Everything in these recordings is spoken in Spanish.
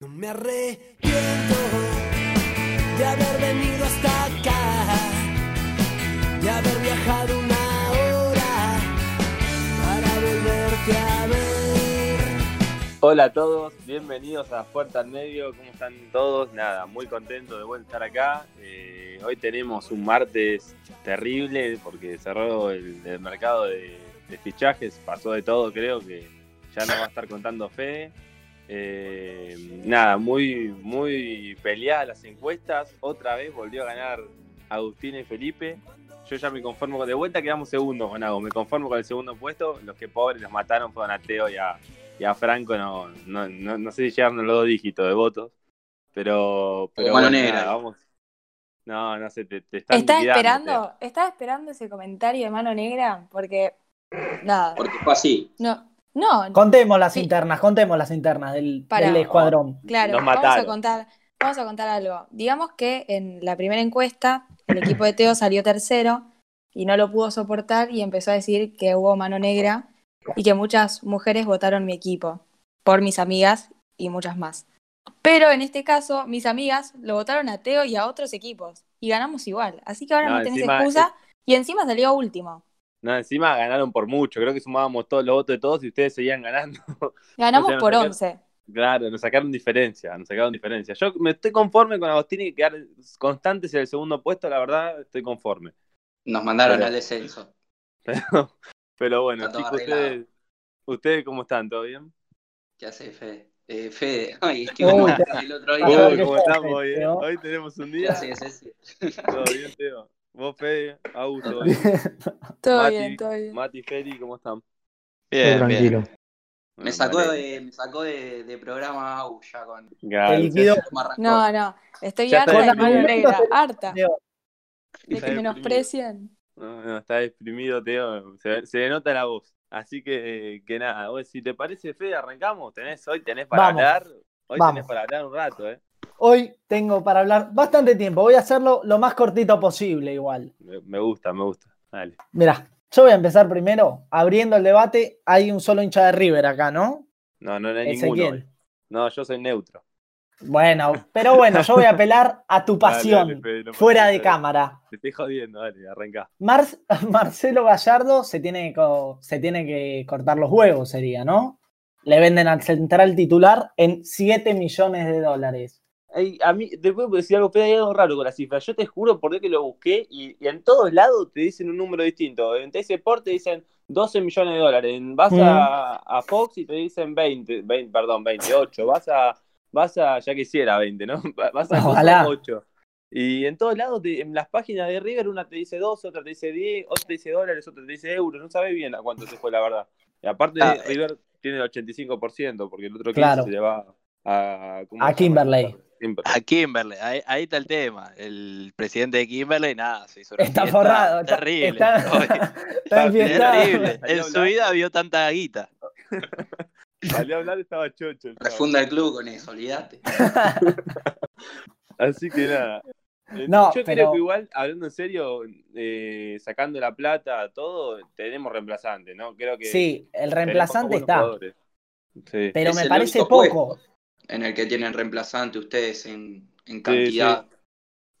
Me arrepiento de haber venido hasta acá, de haber viajado una hora para volverte a ver. Hola a todos, bienvenidos a Puerta al Medio, ¿cómo están todos? Nada, muy contento de estar acá. Eh, hoy tenemos un martes terrible porque cerró el, mercado de, fichajes, pasó de todo creo que ya no va a estar contando Fede. Eh, nada, muy, muy peleadas las encuestas. Otra vez volvió a ganar Agustín y Felipe. Yo ya me conformo con de vuelta, quedamos segundos con Ago. Me conformo con el segundo puesto. Los que pobres los mataron fueron a Teo y a, y a Franco. No, no, no, no sé si llegaron los dos dígitos de votos. Pero, pero mano bueno, nada, vamos. No, no sé, te, te están ¿Estás liquidando, esperando, ¿Estás esperando ese comentario de mano negra? Porque, nada, Porque fue así. no, no, Contemos las Sí. internas, contemos las internas del, Para. del escuadrón. claro, Nos vamos a contar, vamos a contar algo. Digamos que en la primera encuesta, el equipo de Teo salió tercero y no lo pudo soportar y empezó a decir que hubo mano negra y que muchas mujeres votaron mi equipo, por mis amigas y muchas más. Pero en este caso, mis amigas lo votaron a Teo y a otros equipos y ganamos igual. Así que ahora No, no, tenés encima excusa y encima salió último. No, encima ganaron por mucho. Creo que sumábamos todos los votos de todos y ustedes seguían ganando. Ganamos O sea, por nos 11. Claro, nos sacaron diferencia, nos sacaron diferencia. Yo me estoy conforme con Agostini y quedar constantes en el segundo puesto, la verdad, estoy conforme. Nos mandaron Pero- al descenso. Pero, pero bueno, chicos, ustedes, ¿ustedes cómo están? ¿Todo bien? ¿Qué hace Fede? Eh, Fede, ay, es que Uy, el otro día. Uy, ¿Cómo estamos hoy? eh? Hoy tenemos un ¿Qué día. haces, ese? Todo bien, Teo. Vos, Fede, Augusto, bien. Todo Mati, bien, todo bien. Mati, Feli, ¿cómo están? Bien, bien. Me sacó, de, me sacó de, de programa AU ya con. Te. No, no, estoy Ya harta de negra, harta de que menosprecien. No, no, está deprimido, Teo. Se, se le nota la voz. Así que, que nada, vos, si te parece, Fede, arrancamos. Tenés, hoy tenés para Vamos. hablar. Hoy Vamos. tenés para hablar un rato, ¿eh? Hoy tengo para hablar bastante tiempo. Voy a hacerlo lo más cortito posible igual. Me, gusta, me gusta. Dale. Mirá, yo voy a empezar primero abriendo el debate. Hay un solo hincha de River acá, ¿no? No, no, no hay ninguno. Hoy. No, yo soy neutro. Bueno, pero bueno, yo voy a apelar a tu pasión dale, Fede, no fuera de cámara. Te estoy jodiendo, dale, arranca. Mar- Marcelo Gallardo se tiene, que se tiene que cortar los huevos, sería, ¿no? Le venden al central titular en 7 millones de dólares. Ey, a mí, te puedo decir algo, Fede, hay algo raro con la cifra. Yo te juro por Dios que lo busqué y, y en todos lados te dicen un número distinto. En TS Sport te dicen 12 millones de dólares. Vas a, a Fox y te dicen 20, 20, perdón, 28. Vas a, vas a, ya quisiera 20, ¿no? Vas a Ojalá. 8. Y en todos lados, te- en las páginas de River, una te dice 12, otra te dice 10, otra te dice dólares, otra te dice euros. No sabes bien a cuánto se fue, la verdad. Y aparte, Ah, eh. River tiene el 85%, porque el otro 15% Claro. se le va a, ¿cómo A? Kimberley. Kimberley. A Kimberley, ahí, ahí está el tema. El presidente de Kimberley, nada, se hizo una Está fiesta forrado. Terrible. está, está terrible. En su vida vio tanta guita. Salió a hablar, estaba chocho. Refunda el club con eso, olvídate. Así que nada. Eh, No, Yo pero- creo que igual, hablando en serio, eh, sacando la plata, todo, tenemos reemplazante, ¿no? Creo que Sí, el reemplazante está. Sí. Pero Es me parece poco. puesto En el que tienen reemplazante ustedes en, en cantidad.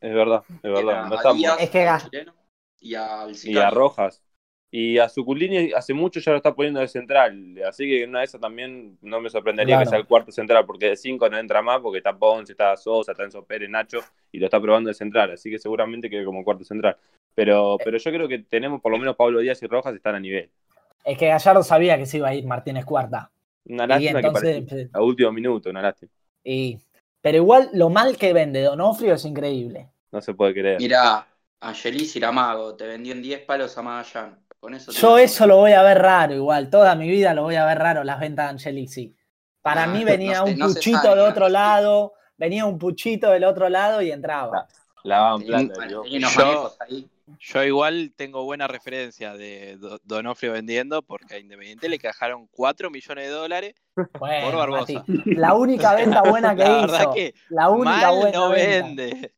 Es verdad, es verdad. No a estamos. Díaz, Es que chileno, y al Y a. Rojas. Y a Suculini hace mucho ya lo está poniendo de central. Así que una de esas también no me sorprendería Claro. que sea el cuarto central, porque de cinco no entra más, porque está Ponce, está Sosa, está Enzo Pérez, Nacho, y lo está probando de central. Así que seguramente quede como cuarto central. Pero, pero yo creo que tenemos por lo menos Pablo Díaz y Rojas están a nivel. Es que Gallardo sabía que se iba a ir Martínez Cuarta. Una Y lástima entonces, que parece a último minuto, una lástima. y- pero igual lo mal que vende Donofrio es increíble. No se puede creer. Mirá, Angelis Iramago, te vendió en 10 palos a Magallanes. Con eso Yo eso lo voy a ver raro igual. Toda mi vida lo voy a ver raro las ventas de Angelici. Para Ah, mí no venía un no puchito sabe, de ¿no? otro lado, venía un puchito del otro lado y entraba. Plata, bueno, digo. tenía unos Yo- manejos ahí. Yo igual tengo buena referencia de Do- Donofrio vendiendo porque a Independiente le cajaron 4 millones de dólares. Bueno, Por Barbosa. Mati, la única venta buena que La hizo. verdad que la única mal buena no venta. vende.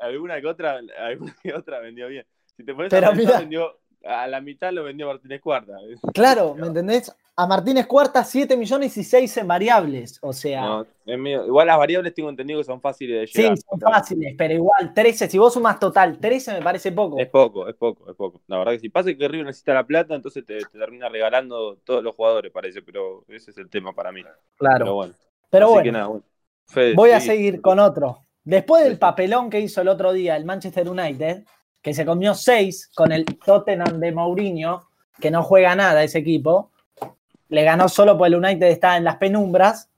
Alguna que otra, alguna que otra vendió bien. Si te pones Pero a pensar, mirá. vendió, a la mitad lo vendió Martínez Cuarta. Claro, ¿me entendés? A Martínez Cuarta 7 millones y 6 en variables. O sea, No, es medio- igual las variables tengo entendido que son fáciles de sí, llegar. son fáciles, pero igual 13, si vos sumas total 13 me parece poco. Es poco, es poco, es poco. La verdad que si pasa que River necesita la plata, entonces te, te termina regalando todos los jugadores, parece, pero ese es el tema para mí. Pero Claro. bueno. Pero Así bueno, que nada, bueno. Fede, voy a sí. seguir con otro. Después del Sí, sí. papelón que hizo el otro día el Manchester United, que se comió 6 con el Tottenham de Mourinho, que no juega nada ese equipo, le ganó solo porque el United está en las penumbras,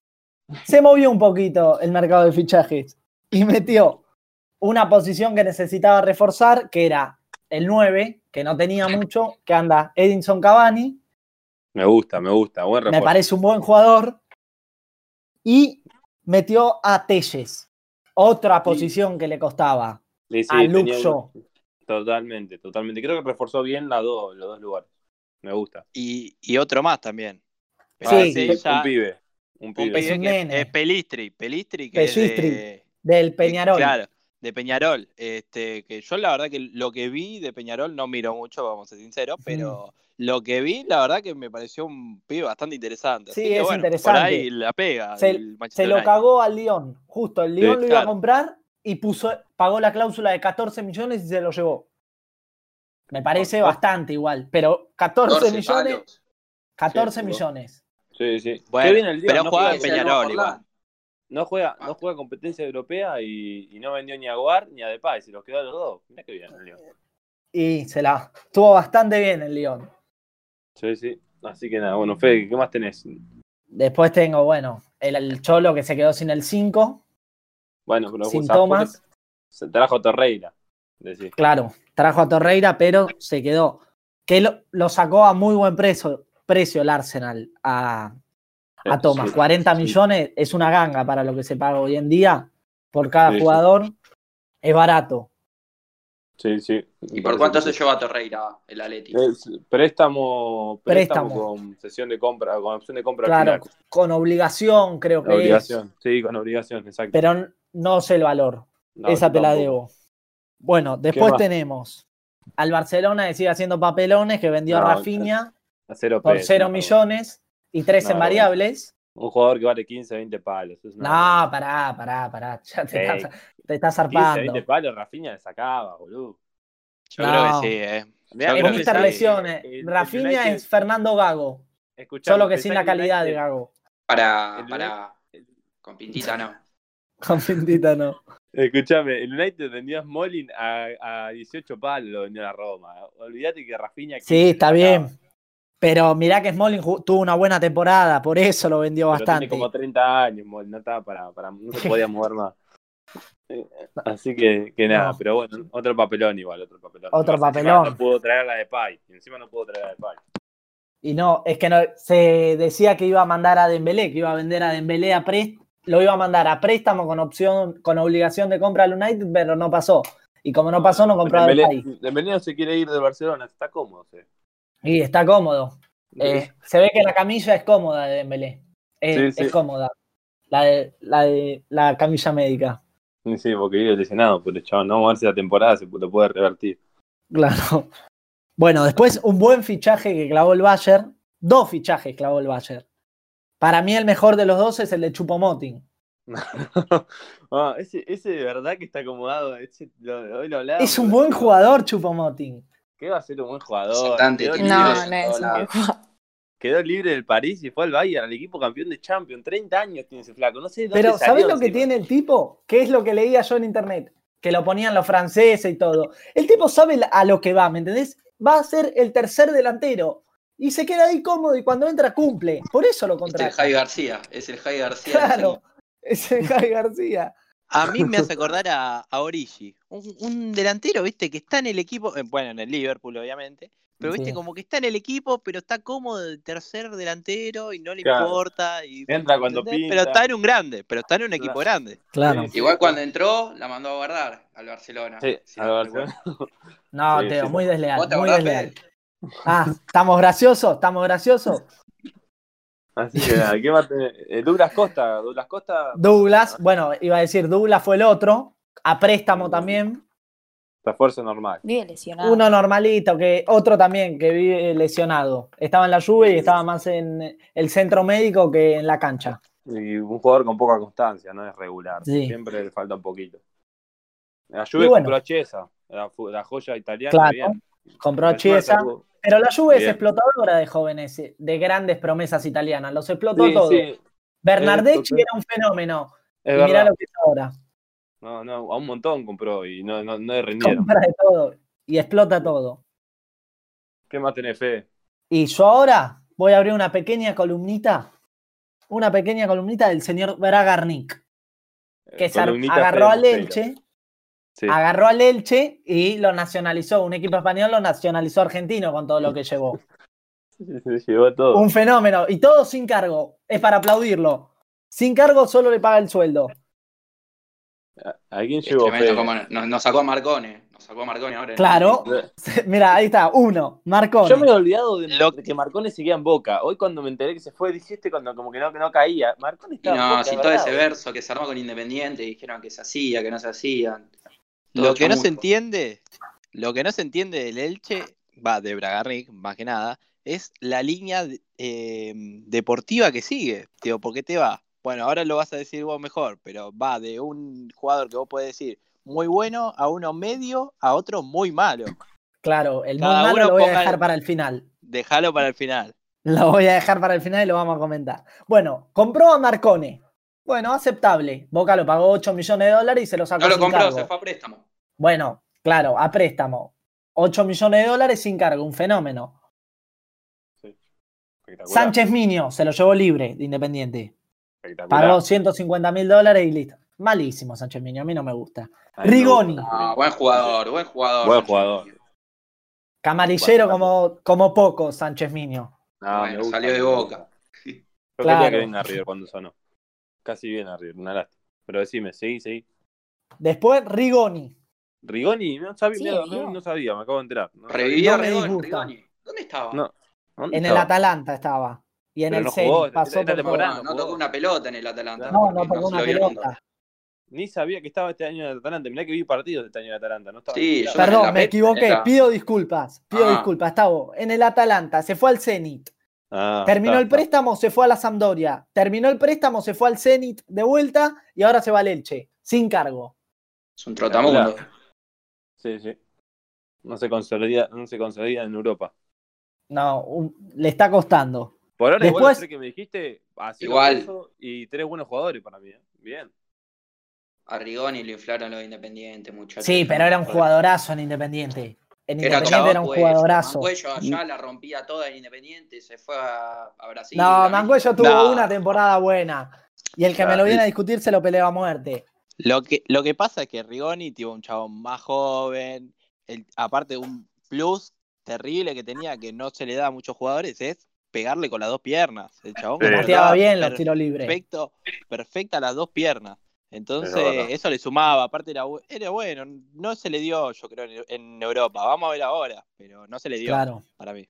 se movió un poquito el mercado de fichajes y metió una posición que necesitaba reforzar, que era el 9, que no tenía mucho, que anda Edinson Cavani, Me gusta, me gusta. Buen me refuerzo. parece un buen jugador, y metió a Telles, otra posición que le costaba, Sí, sí, a Shaw. Totalmente, totalmente. Creo que reforzó bien las dos, los dos lugares. Me gusta. Y, y otro más también. Sí, ya- un pibe. Un un pibe. Es pibe un que nene. es Pelistri. Pelistri que es de- del Peñarol. Claro, de Peñarol. Este, que yo la verdad que lo que vi de Peñarol no miro mucho, vamos a ser sinceros, pero lo que vi, la verdad que me pareció un pibe bastante interesante. Sí, Así que, es bueno, interesante. Por ahí la pega. Se- el Manchester Se lo cagó al Lyon. Justo, el Lyon Sí, lo iba a comprar y puso, pagó la cláusula de 14 millones y se lo llevó. Me parece bastante igual, pero 14 14 millones, palos. 14 Sí, millones. Sí, sí. Bueno, Qué bien el Lyon, pero no jugaba juega, en Peñarol igual. no juega, no juega competencia europea y, y no vendió ni a Guar ni a Depay, se los quedó a los dos. Mirá qué bien el Lyon. Y se la estuvo bastante bien el Lyon. Sí, sí. Así que nada, bueno, Fede, ¿qué más tenés? Después tengo, bueno, el, el Cholo que se quedó sin el 5, Bueno, pero. Se trajo a Torreira. Decís. Claro, trajo a Torreira, pero se quedó. Que lo, lo sacó a muy buen precio, precio el Arsenal a, a Thomas. Sí, 40 sí. millones es una ganga para lo que se paga hoy en día por cada sí. jugador. Es barato. Sí, sí. ¿Y por cuánto se lleva Torreira el Atleti? Préstamo, préstamo, Préstamo. con sesión de compra, con opción de compra Claro, al final. con obligación creo que Obligación, sí, con obligación, exacto. Pero no sé el valor. No, Esa te la debo. Bueno, después tenemos al Barcelona que sigue haciendo papelones, que vendió No, a Rafinha A cero por pesos, 0 no. millones y 3 en variables. Un jugador que vale 15, 20 palos. es una- No, pará, pará, pará. Ya te, Ey, estás, te estás 15, zarpando. 20 palos, Rafinha le sacaba, boludo. Yo No. creo que sí, eh. Mirá, Yo que estas sí. lesiones, el Rafinha United- es Fernando Gago, escuchame, solo que sin la calidad de Gago. Para, para. Con pintita no. Con Pintita no. Escuchame, el United vendió a Smolin a, a 18 palos, lo vendió a la Roma. Olvídate que Rafinha. 15 Sí, está bien. Pero mirá que Smalling tuvo una buena temporada, por eso lo vendió Pero bastante. Tiene como 30 años, no estaba para, para no se podía mover más. Eh, Así que, que nada, No. pero bueno, otro papelón igual, otro papelón. Otro Encima papelón. No pudo traer la de Pai, encima no pudo traer la de Pai. Y no, es que no, se decía que iba a mandar a Dembélé, que iba a vender a Dembélé a préstamo, lo iba a mandar a préstamo con opción, con obligación de compra al United, pero no pasó. Y como no pasó, no compró a Dembélé. Dembélé no se quiere ir de Barcelona, está cómodo. sí. Y está cómodo. Eh, se ve que la camilla es cómoda de Dembélé. Es, Sí, sí. es cómoda. La de, la de la camilla médica. Sí, sí, porque vive lesionado, pero chaval, no vamos a ver si la temporada se lo puede revertir. Claro. Bueno, después un buen fichaje que clavó el Bayern. Dos fichajes clavó el Bayern. Para mí el mejor de los dos es el de Chupomoting. Ah, ese, ese de verdad que está acomodado. Ese, lo- hoy lo. Es un buen jugador Chupomoting. ¿Qué va a ser un buen jugador? Bastante Quedó libre, No, no es un hola. buen jugador. quedó libre del París y fue al Bayern, al equipo campeón de Champions. 30 años tiene ese flaco. No sé dónde Pero salió ¿sabés lo que tiene el tipo? ¿Qué es lo que leía yo en internet? Que lo ponían los franceses y todo. El tipo sabe a lo que va, ¿me entendés? Va a ser el tercer delantero. Y se queda ahí cómodo y cuando entra cumple. Por eso lo Es el contrata. Javi García. Es el Javi García. Claro. Es el Javi García. A mí me hace acordar a, a Origi, un, un delantero, viste, que está en el equipo, eh, bueno, en el Liverpool, obviamente, pero viste, Sí. como que está en el equipo, pero está cómodo de tercer delantero y no le Claro. importa. Y, Entra cuando pinta. Pero está en un grande, pero está en un equipo Claro. grande. Claro. Sí. Igual cuando entró, la mandó a guardar al Barcelona. Sí, Si al no Barcelona. No, Sí, Teo, sí. muy desleal. ¿Vos te Muy desleal. Ah, ¿estamos graciosos? ¿Estamos graciosos? Así que nada, ¿qué va a tener? Eh, Douglas Costa, Douglas Costa. Douglas, bueno, iba a decir, Douglas fue el otro, a préstamo también. Refuerzo normal. Vive lesionado. Uno normalito, que otro también que vive lesionado. Estaba en la lluvia y estaba más en el centro médico que en la cancha. Y un jugador con poca constancia, no es regular. Sí. Siempre le falta un poquito. La Juve bueno. compró a Chiesa, la, joya italiana. Claro. bien. Compró a Chiesa. Pero la Juve es explotadora de jóvenes, eh, de grandes promesas italianas. Los explotó Sí, todos. sí, Bernardeschi era un fenómeno. es y mirá lo que es ahora. No, no, a un montón compró y no, no, no le rindieron. Compra de todo y explota todo. ¿Qué más tenés, Fede? Y yo ahora voy a abrir una pequeña columnita. Una pequeña columnita del señor Bragarnik, que se agarró al. Elche, Sí. agarró al Elche y lo nacionalizó. Un equipo español lo nacionalizó argentino con todo lo que llevó. Se llevó todo. Un fenómeno. Y todo sin cargo. Es para aplaudirlo. Sin cargo solo le paga el sueldo. ¿A quién Es llevó tremendo Fede? como nos, nos sacó a Marcone. Nos sacó a Marcone ahora. en- Claro. Mira, ahí está. Uno. Marconi. Yo me he olvidado de, Lo- que Marcone seguía en Boca. Hoy cuando me enteré que se fue, dijiste cuando como que no, que no caía. Marcone Y estaba en no, Boca, así de todo ese verso que se armó con Independiente y dijeron que se hacía, que no se hacía. Todo Lo que no se entiende, lo que no se entiende del Elche, va de Bragarnik, más que nada, es la línea eh, deportiva que sigue. Digo, ¿por qué te va? Bueno, ahora lo vas a decir vos mejor, pero va de un jugador que vos podés decir muy bueno a uno medio a otro muy malo. Claro, el muy malo lo voy a dejar para el final. Déjalo para el final. Lo voy a dejar para el final y lo vamos a comentar. Bueno, compró a Marcone. Bueno, aceptable. Boca lo pagó 8 millones de dólares y se lo sacó No lo sin compró, cargo. se fue a préstamo. Bueno, claro, a préstamo. 8 millones de dólares sin cargo, un fenómeno. Sánchez Miño se lo llevó libre de Independiente. Espectacular. Pagó 150 mil dólares y listo. Malísimo Sánchez Miño, a mí no me gusta. Rigoni. Ah, buen jugador, buen jugador. Buen jugador. Camarillero Bueno, como, como poco Sánchez Miño. No, Bueno, me gusta, salió de Boca. Yo Claro. quería que venga a River cuando sonó. Casi viene a River, una lástima. Pero decime, seguí, seguí. Después Rigoni. Rigoni, no sabía, Sí, no, no sabía, me acabo de enterar. No, Revivía No me Rigoni. ¿Dónde estaba? No. ¿Dónde En el? Atalanta estaba. Y en Pero el no pasó esta temporada. no, tocó una pelota en el Atalanta. No, No, tocó se una pelota. Ni sabía que estaba este año en el Atalanta. Mirá que vi partidos este año en el Atalanta. No estaba Sí, yo- Perdón, me equivoqué. la- Pido disculpas. Pido Ah. disculpas. Estaba en el Atalanta. Se fue al Zenit. Ah, Terminó está, el está. préstamo, se fue a la Sampdoria. Terminó el préstamo, se fue al Zenit de vuelta y ahora se va al Elche. Sin cargo. Es un trotamundo. Sí, sí. No se consolida, no se consolida en Europa. No, un- le está costando. Por ahora, igual Después- tres que me dijiste, así Igual. y tres buenos jugadores para mí. ¿eh? Bien. A Rigoni lo inflaron los independientes, muchachos. Sí, pero era un jugadorazo en Independiente. En Era Independiente era un pues, jugadorazo. Mancuello allá la rompía toda en Independiente, se fue a, a Brasil. No, a Mancuello tuvo No. una temporada buena. Y el que me lo viene a discutir se lo peleó a muerte. Lo que, lo que pasa es que Rigoni tuvo un chabón más joven, el- aparte un plus terrible que tenía que no se le da a muchos jugadores es pegarle con las dos piernas. El chabón Sí. Pateaba bien los tiros libres. perfecto, perfecta las dos piernas. Entonces, eso le sumaba, aparte era, era bueno, no se le dio, yo creo, en, en Europa. Vamos a ver ahora, pero no se le dio Claro. para mí.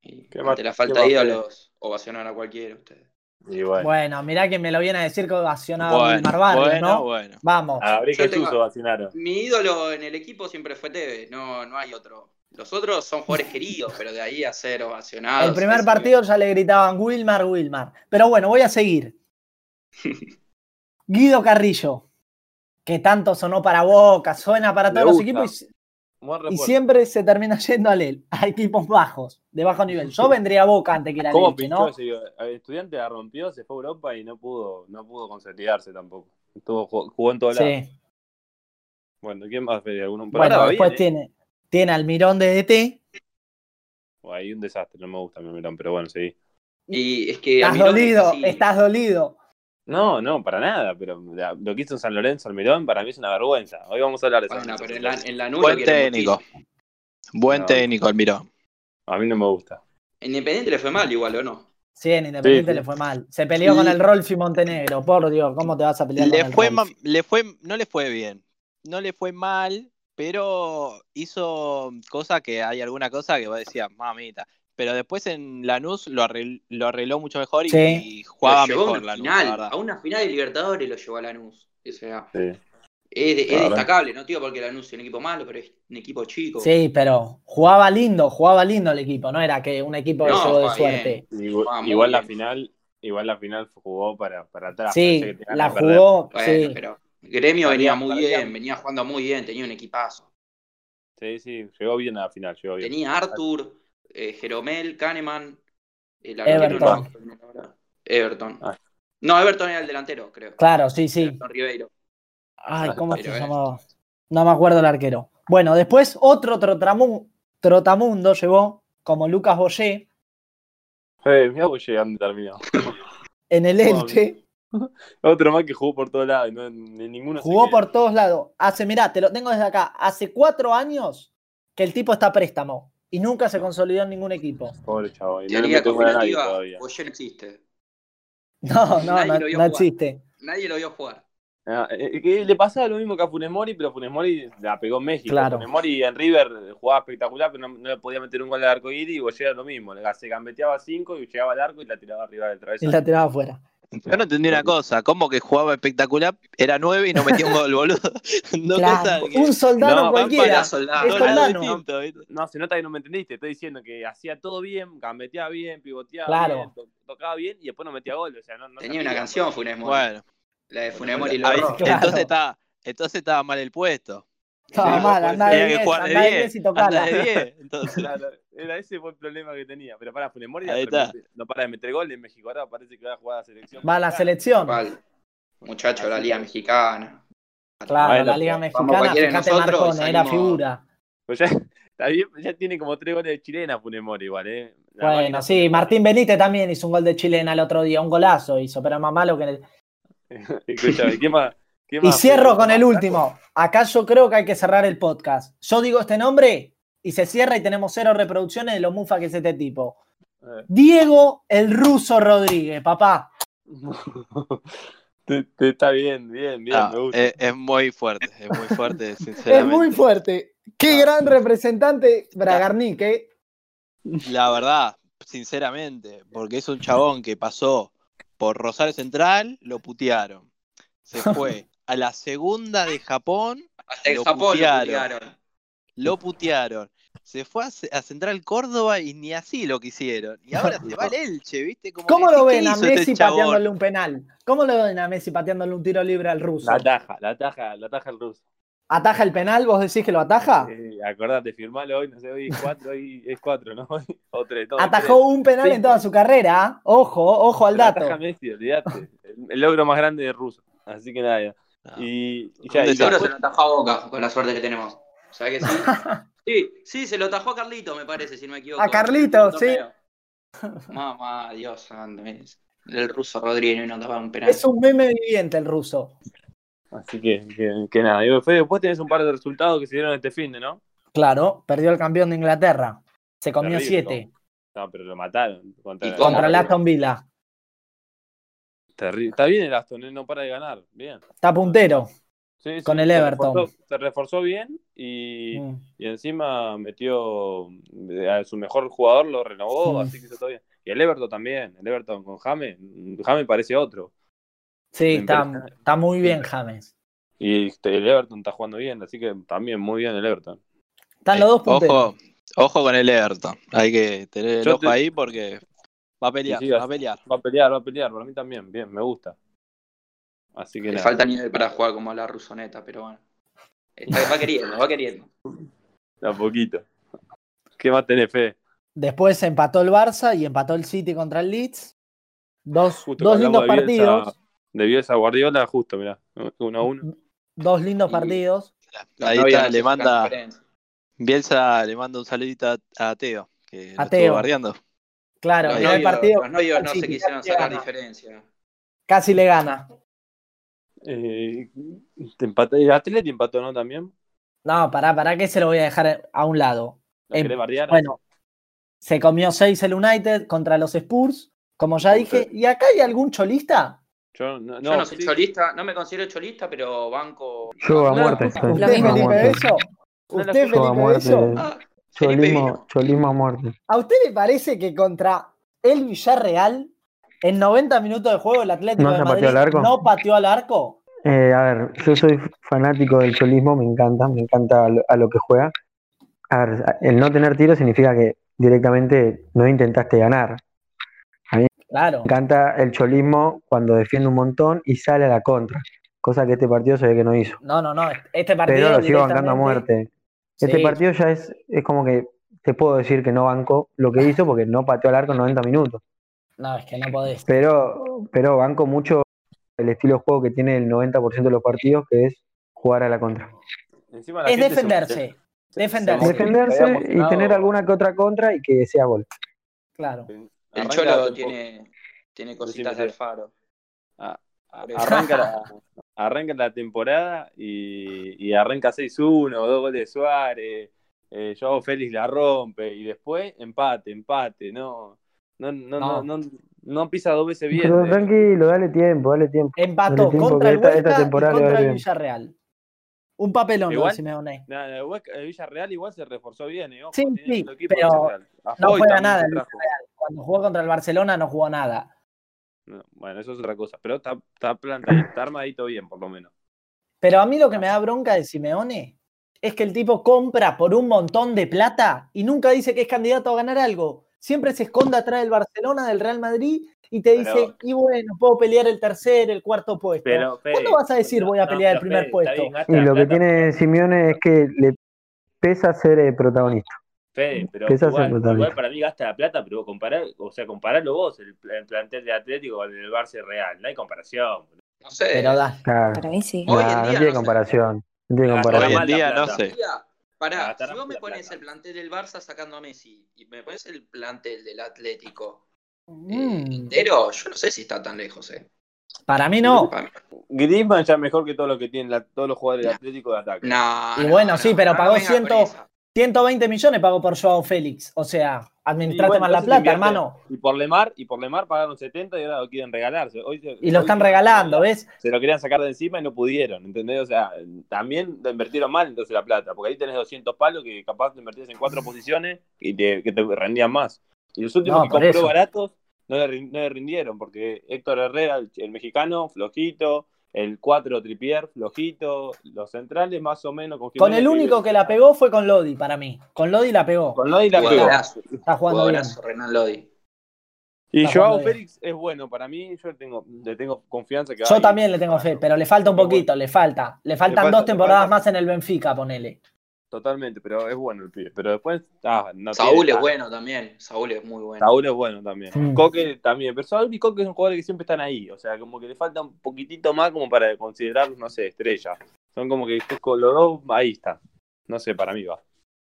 Y ¿Qué ante más- la falta de ídolos, ovacionaron a cualquiera ustedes. Bueno. Bueno, mirá que me lo viene a decir que ovacionaba a Bueno, Wilmar Barrios, bueno, ¿no? bueno. Vamos. A Yo Jesús tengo- vacinaron. Mi ídolo en el equipo siempre fue Tevez, no, no hay otro. Los otros son jugadores queridos, pero de ahí a ser ovacionados. El primer partido ya le gritaban Wilmar, Wilmar. Pero bueno, voy a seguir. Guido Carrillo, que tanto sonó para Boca, suena para todos los equipos y, siempre se termina yendo a él, a equipos bajos, de bajo nivel. Yo vendría a Boca antes que ir a ¿Cómo Leche, pinchó ¿no? ese? El estudiante la rompió, se fue a Europa y no pudo, no pudo consolidarse tampoco. Estuvo, jugó, en todos lados. Sí. Bueno, ¿quién más? ¿Alguno? Bueno, después bien, ¿eh? Tiene, tiene al Mirón de DT. Oh, Hay un desastre, no me gusta mi Milán, pero bueno, sí. Y es que Estás Almirón es dolido, estás dolido. No, no, para nada, pero lo que hizo en San Lorenzo, el Mirón, para mí es una vergüenza. Hoy vamos a hablar de San Bueno, Lorenzo. pero en la, en la Buen técnico. Buen No. técnico, Almirón. A mí no me gusta. Independiente le fue mal igual, ¿o no? Sí, en Independiente Sí, le fue mal. Se peleó con el Rolfi Montenegro. Por Dios, ¿cómo te vas a pelear Le con el Rolfi? le fue, no le fue bien. No le fue mal, pero hizo cosas que hay alguna cosa que vos decías, mamita. Pero después en Lanús lo arregló, lo arregló mucho mejor y, Sí. y jugaba Lo mejor una Lanús, final, la verdad. a una final de Libertadores lo llevó a Lanús. O sea, Sí. Es, de- es Claro. destacable, no digo porque Lanús es un equipo malo, pero es un equipo chico. Sí, pero jugaba lindo, jugaba lindo el equipo, no era que un equipo que No, llegó de suerte. Igual, la final, igual la final jugó para, para atrás. Sí, la jugó, Bueno, sí. pero Gremio venía muy bien, venía jugando muy bien, tenía un equipazo. Sí, sí, llegó bien a la final, llegó bien. Tenía Arthur, eh, Jeromel, Kahneman, el Everton. arquero, no. Everton. Ah. No, Everton era el delantero, creo. Claro, sí, sí. Everton Ribeiro. Ay, ¿cómo se es- llamaba? No me acuerdo el arquero. Bueno, después otro trotamu- trotamundo llegó, como Lucas Boyé, Eh, mirá vos llegando terminado. en el. Elche. Otro más que jugó por todos lados, y no, ni ninguno se Jugó por todos lados. Hace, mirá, te lo tengo desde acá. Hace cuatro años que el tipo está a préstamo y nunca se consolidó en ningún equipo. Pobre chavo, y no le nadie. Boyé no existe. No, no, Nadie no, lo vio no jugar. existe. Nadie lo vio jugar. Ah, eh, que le pasaba lo mismo que a Funes Mori, pero Funes Mori la pegó en México. Claro. Funes Mori en River jugaba espectacular, pero no, no le podía meter un gol al arco iris y Boyer era lo mismo. Se gambeteaba cinco y llegaba al arco y la tiraba arriba del Y travesaño. la tiraba afuera. Yo no entendí una cosa, ¿cómo que jugaba espectacular? Era nueve y no metía un gol, boludo. No Claro, pensaba que- un soldado No, cualquiera. Era soldado. Es Soldado. No, se nota que no me entendiste. Estoy diciendo que hacía todo bien, gambeteaba bien, pivoteaba Claro. bien, to- tocaba bien y después no metía gol. O sea, no, no Tenía una canción Funes Mori. Bueno, La de Funes Mori Lorro. Claro. entonces, estaba, entonces estaba mal el puesto. Estaba Sí, mal, andá de Tenía que 10, jugar de andá de 10. 10 y tocala. Anda de 10. Entonces, Claro, era ese fue el problema que tenía. Pero para Funes Mori Ahí no- está. no para de meter gol en México. Ahora parece que va a jugar a la selección. Va a la selección. Igual, Muchacho la Liga Mexicana. Claro, Bueno, la Liga Mexicana, fíjate, y Marcone, era figura. Pues ya, está bien, ya tiene como tres goles de chilena Funes Mori igual, ¿eh? La Bueno, sí. Martín Benítez también hizo un gol de chilena el otro día, un golazo hizo, pero más malo que el... Escúchame, ¿qué más? qué Y más? cierro con el ¿Más último. Acá yo creo que hay que cerrar el podcast. Yo digo este nombre y se cierra y tenemos cero reproducciones de lo mufa que es este tipo. Eh. Diego el ruso Rodríguez, papá. Te- te- Está bien, bien, bien, ah, me gusta. es, es muy fuerte, es muy fuerte, Es sinceramente. muy fuerte. Qué Ah. gran representante Bragarnik, ¿eh? La verdad, sinceramente, porque es un chabón que pasó por Rosario Central, lo putearon. Se fue a la segunda de Japón, Lo Japón lo putearon. lo putearon. Se fue a, Ce- a Central Córdoba y ni así lo quisieron. Y ahora se va al Elche, ¿viste? Como ¿Cómo lo ven a ¿qué hizo este Messi chabón? pateándole un penal? ¿Cómo lo ven a Messi pateándole un tiro libre al ruso? La taja, la taja, la taja el ruso. ¿Ataja el penal? ¿Vos decís que lo ataja? Eh, acordate, firmalo hoy, no sé, hoy es cuatro, hoy es cuatro, ¿no? o tres, no, Atajó un penal Sí. en toda su carrera. ¿ah? Ojo, ojo al dato. taja Messi, olvídate. El, el logro más grande de ruso. Así que nada. Ah. Y, y ya, y después- se lo atajó a Boca, con la suerte que tenemos. ¿Sabes que sí? Sí, sí, se lo atajó a Carlito, me parece, si no me equivoco. A Carlito, sí. Mamá, Dios santo. El ruso Rodríguez no tapaba un penal. Es un meme viviente el ruso. Así que, que, que nada. Y después, después tenés un par de resultados que se dieron este fin de, ¿no? Claro, perdió el campeón de Inglaterra. Se comió Terrible, siete No, pero lo mataron. Contra, ¿Y contra el Aston Villa. Terrible. Está bien el Aston, ¿eh? no para de ganar. Bien. Está puntero. Sí, sí, Con el se Everton. reforzó- se reforzó bien y, Mm. y encima metió eh, a su mejor jugador, lo renovó, Mm. así que hizo todo bien. Y el Everton también. El Everton con James. James parece otro. Sí, está, muy bien James. Y este, el Everton está jugando bien, así que también muy bien el Everton. Están los dos punteros. Ojo, ojo con el Everton. Hay que tener el Yo ojo te- ahí porque va a pelear, Sí, sí, va a pelear. Va a pelear, va a pelear. Para mí también, bien, me gusta. Así que Le nada. falta nivel para jugar como la rusoneta, pero bueno. Está- va queriendo, va queriendo. A poquito. ¿Qué más tenés, Fe? Después empató el Barça y empató el City contra el Leeds. Dos, dos lindos Bielsa- partidos. De Bielsa Guardiola, justo, mirá. Uno a uno. Dos lindos Y- partidos. Ahí está, no le manda. Bielsa le manda un saludito a, a Teo, que lo A estuvo Teo. bardeando. Claro, Los el novios, partido los novios no se quisieron sacar gana. diferencia. Casi le gana. Eh, te empató, el Atleti empató, ¿no? También. No, pará, pará, que se lo voy a dejar a un lado. ¿La Em, querés bardear? Bueno, se comió seis el United contra los Spurs, como ya dije. ¿Y acá hay algún cholista? Yo no, Yo no soy sí. cholista, no me considero cholista, pero banco. Yo a muerte. estoy. ¿Usted. Ah, Felipe Cholismo, vino. cholismo a muerte. ¿A usted le parece que contra el Villarreal, en 90 minutos de juego, el Atlético ¿No de se Madrid pateó al arco? no pateó al arco? Eh, a ver, yo soy fanático del cholismo, me encanta, me encanta a lo, a lo que juega. A ver, el no tener tiro significa que directamente no intentaste ganar. Claro. Me encanta el cholismo cuando defiende un montón y sale a la contra, cosa que este partido se ve que no hizo. No, no, no. Este partido. Pero lo sigo bancando a muerte. Este Sí. partido ya es, es como que te puedo decir que no banco lo que hizo porque no pateó al arco en 90 minutos. No, es que no podés. Pero, pero banco mucho el estilo de juego que tiene el 90% de los partidos, que es jugar a la contra. Encima la Es defenderse. se- Defenderse. se- Defenderse y tener alguna que otra contra y que sea gol. Claro. El Arranca Cholo tiene, tiene cositas del faro. a- Por eso. arranca, la, arranca la temporada y, y arranca 6-1, dos goles de Suárez, eh, Joao Félix la rompe y después empate, empate, no, no, no, no, no, no pisa dos veces bien. Pero eh. tranquilo, dale tiempo, dale tiempo. Empató Dale tiempo, contra el Huesca esta temporada y le va contra el. Villarreal. Un papelón Igual- de Simeone. Nada, el Huesca- el Villarreal igual se reforzó bien, eh, ojo, Sí, tiene sí, pero Villarreal. No juega también nada el trajo. Cuando jugó contra el Barcelona no jugó nada. No, bueno, eso es otra cosa, pero está, está plantadito, está armadito bien, por lo menos. Pero a mí lo que me da bronca de Simeone es que el tipo compra por un montón de plata y nunca dice que es candidato a ganar algo. Siempre se esconde atrás del Barcelona, del Real Madrid y te dice, Pero- y bueno, puedo pelear el tercer, el cuarto puesto. Pero, Fede, ¿Cuándo vas a decir voy a no, pelear el primer Fede, puesto? bien, Y lo que tiene Simeone es que le pesa ser eh, protagonista. Fede, pero a ser igual, protagonista. igual para mí gasta la plata, pero comparar, o sea, compararlo vos, el, el plantel de Atlético con el Barça Real, no hay comparación. No sé. Pero da. Claro, Para mí sí. Hoy en Nah, no tiene no sé. comparación. No tiene comparación. Hoy en día no sé. Pará, si vos me pones plata. el plantel del Barça sacando a Messi y me pones el plantel del Atlético eh, Mm, entero, yo no sé si está tan lejos, eh. para mí no. Griezmann ya es mejor que todo lo que tienen la- todos los jugadores de Atlético de ataque. No, Y no, bueno, no, sí, pero no pagó me vengas con 100 esa. 120 millones pagó por Joao Félix. O sea, administrate bueno, más la plata, hermano. Y por Lemar, y por Lemar pagaron 70 y ahora lo quieren regalarse. Hoy se- Y lo hoy están regalando, ¿ves? Se lo querían sacar de encima y no pudieron, ¿entendés? O sea, también lo invirtieron mal entonces la plata, porque ahí tenés 200 palos que capaz te invertías en cuatro posiciones y te, que te rendían más. Y los últimos No, que compró eso. baratos no le, no le rindieron, porque Héctor Herrera, el, el mexicano, flojito, el 4 Tripier, flojito, los centrales más o menos. Con, el único que la pegó fue con Lodi, para mí. Con Lodi la pegó. Con Lodi la pegó. Está jugando bien. Renan Lodi. Y Está Joao. Félix es bueno, para mí yo le tengo, le tengo confianza que Yo también le tengo fe, pero le falta un bueno. poquito, le falta. Le faltan falta, dos temporadas falta. más en el Benfica, ponele. Totalmente, pero es bueno el pibe. Pero después, ah, no Saúl tiene es bueno también. Saúl es muy bueno. Saúl es bueno también. Mm. Coque también. Pero Saúl y Coque son jugadores que siempre están ahí. O sea, como que le falta un poquitito más como para considerarlos, no sé, estrellas. Son como que con los dos ahí están. No sé, para mí va.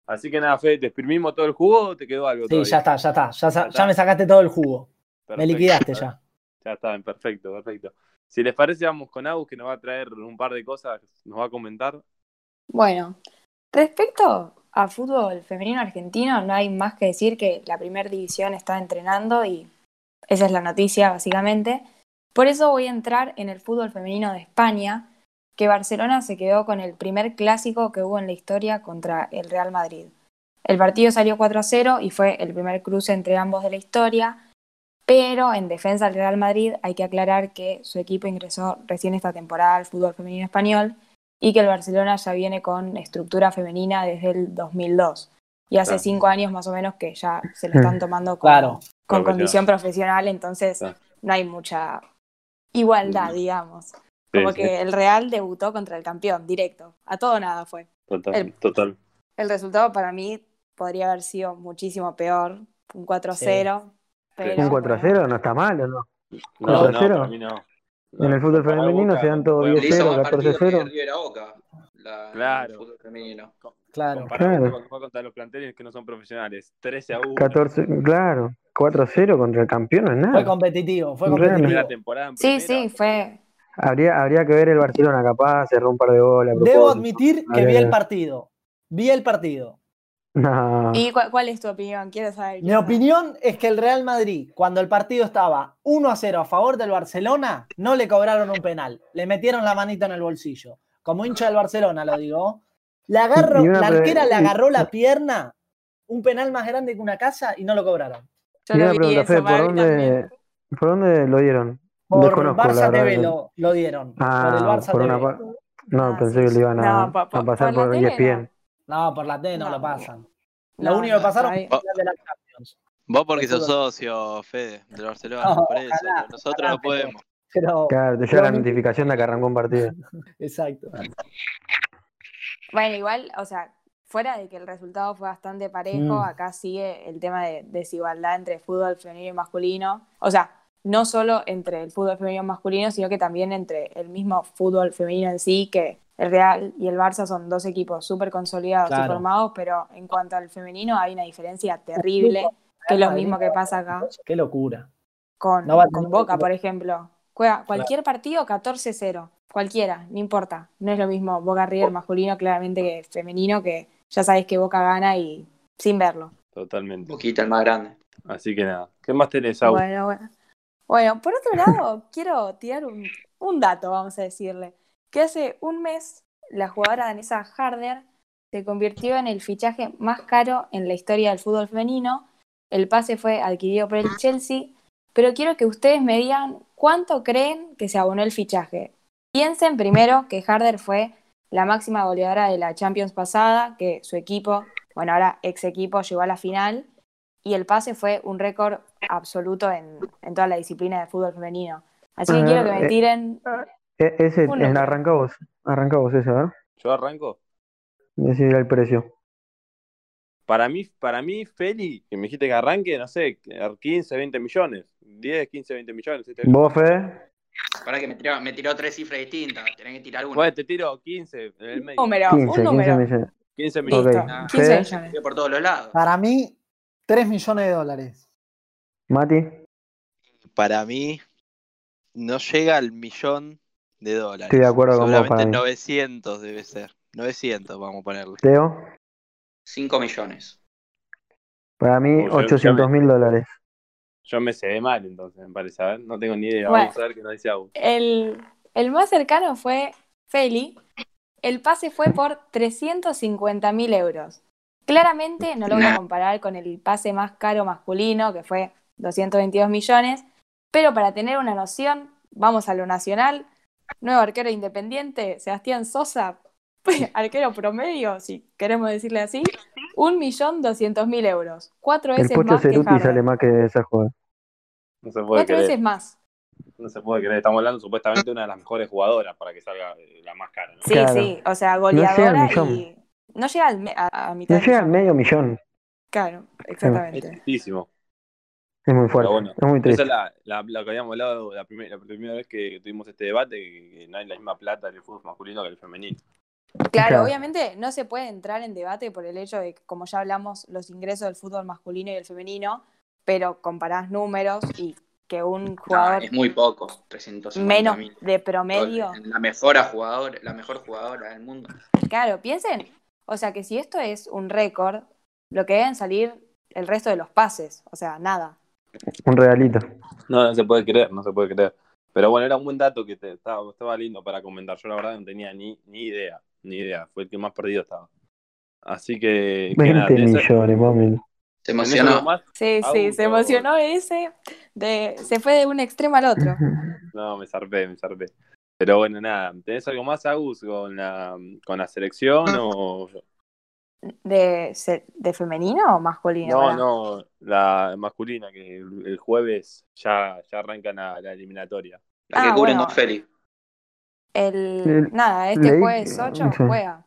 Así que nada, Fede, ¿te exprimimos todo el jugo o te quedó algo Sí, todavía? ya está, ya está. Ya, Ya me sacaste todo el jugo. Me liquidaste ya. Ya está, perfecto, perfecto. Si les parece, vamos con Agus, que nos va a traer un par de cosas, nos va a comentar. Bueno, respecto a fútbol femenino argentino, no hay más que decir que la primera división está entrenando y esa es la noticia básicamente. Por eso voy a entrar en el fútbol femenino de España, que Barcelona se quedó con el primer clásico que hubo en la historia contra el Real Madrid. El partido salió 4 a 0 y fue el primer cruce entre ambos de la historia, pero en defensa del Real Madrid hay que aclarar que su equipo ingresó recién esta temporada al fútbol femenino español y que el Barcelona ya viene con estructura femenina desde el 2002. Y hace Claro. cinco años más o menos que ya se lo están tomando con, Claro. con condición profesional, entonces Claro. no hay mucha igualdad, digamos. Como Sí, que el Real debutó contra el campeón, directo. A todo nada fue. Total, el- total. El resultado para mí podría haber sido muchísimo peor, un 4-0. Pero, Un 4 a 0 no está mal, ¿o no? No, 4 a no, 0. para mí no. En el fútbol femenino se dan todo bueno, 10 Le hizo 0, más 14 partido que 0. River a Boca. La, Claro. el fútbol femenino. Claro. Claro. contra los planteles que no son profesionales. 13 a 1. 14, claro. 4 a 0 contra el campeón no es Fue nada. competitivo, fue Realmente. competitivo. Primera temporada en Sí, sí, fue. Habría, habría que ver el Barcelona capaz, cerró un par de goles. a Debo admitir que vi el partido. Vi el partido. No. ¿Y cuál, cuál es tu opinión? Quiero saber. Mi opinión es que el Real Madrid, cuando el partido estaba 1 a 0 a favor del Barcelona, no le cobraron un penal. Le metieron la manita en el bolsillo. Como hincha del Barcelona, lo digo. Le agarro, la arquera le agarró la pierna, un penal más grande que una casa y no lo cobraron. Yo lo vi eso, ¿por dónde, ¿por dónde lo dieron? Por Desconozco, la Barça. TV lo, lo dieron. por el Ah, Barça por TV. una No, Ah, pensé sí, que sí. le iban a, No, a pasar por la por ESPN. No, por la T no, No. lo pasan. Lo No, único que pasaron fue la final de la Champions. Vos porque sos socio, Fede, del Barcelona, No, por eso. ojalá, Nosotros ojalá, no podemos. Pero, Claro, te llega la notificación de que arrancó un partido. exacto. Bueno, igual, o sea, fuera de que el resultado fue bastante parejo, Mm. acá sigue el tema de desigualdad entre fútbol femenino y masculino. O sea, no solo entre el fútbol femenino y masculino, sino que también entre el mismo fútbol femenino en sí, que el Real y el Barça son dos equipos súper consolidados y Claro. formados, pero en cuanto al femenino hay una diferencia terrible, que es lo mismo que pasa acá Qué locura. con, No va a con tener- Boca, por ejemplo. Juega cualquier partido 14-0, cualquiera, no importa. No es lo mismo Boca River masculino claramente que femenino, que ya sabéis que Boca gana y sin verlo. Totalmente. Boquita el más grande. Así que nada. ¿Qué más tenés, Agus? Bueno, bueno. Bueno, por otro lado, quiero tirar un, un dato, vamos a decirle. Que hace un mes la jugadora danesa Harder se convirtió en el fichaje más caro en la historia del fútbol femenino. El pase fue adquirido por el Chelsea, pero quiero que ustedes me digan cuánto creen que se abonó el fichaje. Piensen primero que Harder fue la máxima goleadora de la Champions pasada, que su equipo, bueno, ahora ex equipo, llegó a la final y el pase fue un récord absoluto en, en toda la disciplina de fútbol femenino. Así que quiero que me eh, tiren. E- ese, Un en, número. arranca vos, arranca vos ese, ¿verdad? ¿Yo arranco? Decidir el precio. Para mí, para mí, Feli, que me dijiste que arranque, no sé, 15, 20 millones. 10, 15, 20 millones. ¿sí? ¿Vos, Fede? Para que me tiró, me tiró tres cifras distintas. Tenés que tirar una. Bueno, te tiro 15 en el medio. Número, 15, un 15 número. millones. 15 Ok. millones. Ah, 15 Fede, millones. Por todos los lados. Para mí, 3 millones de dólares. Mati, Para mí, no llega al millón de dólares. Estoy de acuerdo con vos, Seguramente para mí. 900 debe ser. 900 vamos a ponerle. Teo, 5 millones. para mí Uy, yo- 800 mil dólares. Yo me sé mal, entonces, me parece. A ver, no tengo ni idea. Bueno. Vamos a ver qué nos dice Agus. El, el más cercano fue Feli. El pase fue por 350 mil euros. Claramente no lo voy a comparar con el pase más caro masculino, que fue 222 millones, pero para tener una noción, vamos a lo nacional. Nuevo arquero independiente, Sebastián Sosa, arquero promedio, si queremos decirle así, 1.200.000 euros. Cuatro El veces Pocho más que Ceruti sale más que esa jugada. No se puede Cuatro creer. veces más. No se puede creer. Estamos hablando supuestamente de una de las mejores jugadoras para que salga la más cara, ¿no? Sí, Claro. sí, o sea, goleadora millón. y no llega al me- a, a mitad No llega al medio millón. Claro, Es exactamente. Es muy fuerte. bueno, es muy Esa es la, la, la que habíamos hablado la, primer- la primera vez que tuvimos este debate, que, que no hay la misma plata del fútbol masculino que el femenino. Claro, Claro. obviamente no se puede entrar en debate por el hecho de que, como ya hablamos, los ingresos del fútbol masculino y el femenino, pero comparás números y que un No, jugador es muy poco. 350 menos mil. de promedio, La mejor jugadora, la mejor jugadora del mundo. claro, piensen, o sea que si esto es un récord, lo que deben salir el resto de los pases, o sea, nada. Un regalito. No, no se puede creer, no se puede creer. Pero bueno, era un buen dato que te, estaba, estaba lindo para comentar. Yo la verdad no tenía ni, ni idea, ni idea. Fue el que más perdido estaba. Así que... que nada, 20 ¿tenés- millones, mami. Se emocionó. Sí, sí, se emocionó ese, de, se fue de un extremo al otro. No, me zarpé, me zarpé. Pero bueno, nada. ¿Tenés algo más, Agus, con la, con la selección o...? ¿De, de femenino o masculino? No, no, la masculina, que el, el jueves ya, ya arrancan la, la eliminatoria. La que Ah, cubren bueno. dos Feli. El, nada, este leí- jueves 8 sí. juega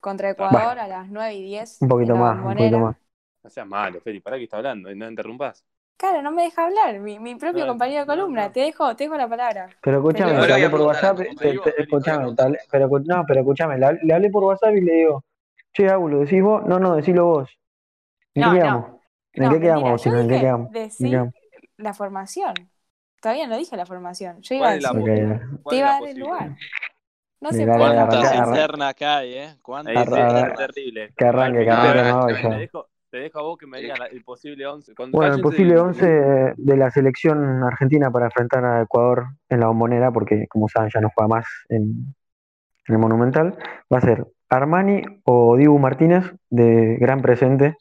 contra Ecuador a las 9 y 10. Un poquito más, un poquito más. No seas malo, Feli, ¿para qué está hablando? No interrumpas. Claro, no me deja hablar, mi, mi propio No, compañero de columna. no. Te, dejo, te dejo la palabra. Pero escúchame, Pero- le hablé a por a WhatsApp. te- te- Feli, escúchame, voy a te hablé- pero, escu- no, pero escúchame, le, le hablé por WhatsApp y le digo, che, ¿lo decís vos? No, no, decilo vos. ¿En No, qué no. quedamos? ¿En No, qué quedamos, yo Agustina? ¿En qué quedamos? La formación. Todavía no dije la formación. Yo iba ¿Cuál a decir, te es iba a dar el lugar. No se puede. ¿Cuántas internas que hay, eh? ¿Cuántas sí, Arra- es terrible. Que arranque, que arranque, no, te dejo, te dejo a vos que me digas el posible 11. Con- Bueno, el posible y- 11 de la selección argentina para enfrentar a Ecuador en la bombonera, porque como saben ya no juega más en, en el Monumental, va a ser Armani o Dibu Martínez de gran presente.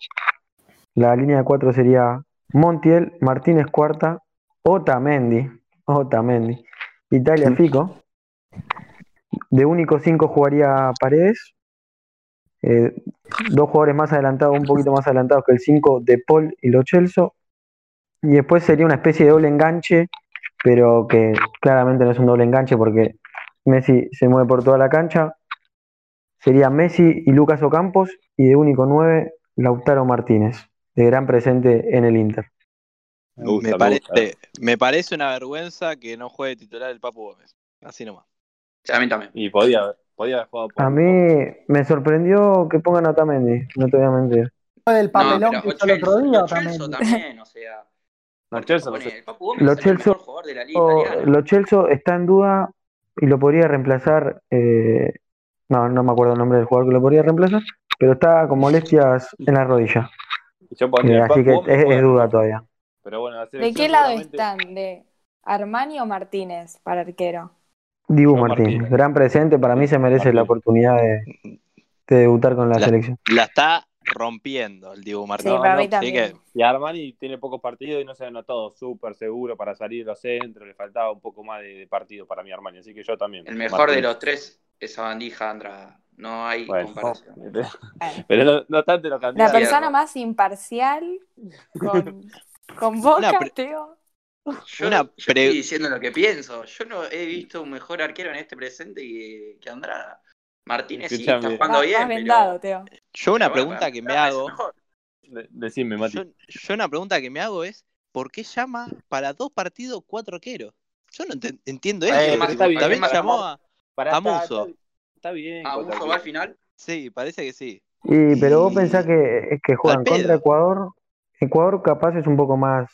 La línea de cuatro sería Montiel, Martínez Cuarta, Otamendi, Otamendi. Italia, Fico. De único 5 jugaría Paredes. Eh, dos jugadores más adelantados, un poquito más adelantados que el 5 de Paul y Lo Celso. Y después sería una especie de doble enganche, pero que claramente no es un doble enganche porque Messi se mueve por toda la cancha. Sería Messi y Lucas Ocampos y de único 9 Lautaro Martínez, de gran presente en el Inter. Me gusta, me, me parece, gusta. me parece una vergüenza que no juegue titular el Papu Gómez. Así nomás. Sí, a mí también. Y podía, podía haber jugado por A mí me sorprendió que pongan a Otamendi, no te voy a mentir. Del papelón no, que hizo el otro Chelsea- día también. Chelsea o sea. Chelsea el Lo es el Chelsea- mejor jugador de la liga O- italiana. Lo Celso está en duda y lo podría reemplazar. eh, no, no me acuerdo el nombre del jugador que lo podría reemplazar, pero está con molestias en la rodilla. Yo Eh, así que es, duda todavía. Pero bueno, la ¿De qué lado seguramente- están? ¿De Armani o Martínez para arquero? Dibu Martínez, Martínez. gran presente, para mí se merece la oportunidad de, de debutar con la La- selección. La está rompiendo el Dibu Sí, mí Así también. que Y Armani tiene pocos partidos y no se notado súper seguro para salir de los centros. Le faltaba un poco más de, de partido para mi Armani. Así que yo también. El mejor de los tres, esa bandija, Andrada. No hay Bueno, comparación. Pero no, no tanto lo La persona más imparcial con, con Boca, Teo. Yo, Una yo estoy diciendo lo que pienso. Yo no he visto un mejor arquero en este presente que, que Andrada. Martínez sí está jugando bien, pero- Teo. yo una pero bueno, pregunta para que me hago. De- Decime, Mati. yo, yo una pregunta que me hago es, ¿por qué llama para dos partidos cuatro arqueros? Yo no entiendo eso. Eh, está bien, también más llamó a... Pará, a está- Muso. Está, está bien. Muso va al final. Sí, parece que sí. Y, pero vos pensás que, que juegan contra Ecuador. Ecuador capaz es un poco más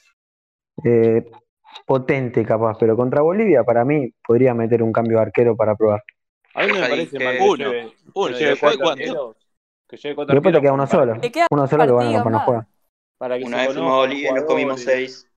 eh, potente, capaz, pero contra Bolivia, para mí, podría meter un cambio de arquero para probar. A mí no me parece mal que Uno, lleve, uno, que lleve después cuatro que lleve cuatro después te queda uno solo. Queda Uno solo que bueno, para no que Una se vez fuimos a conozcan Bolivia y los nos comimos jugadores, seis.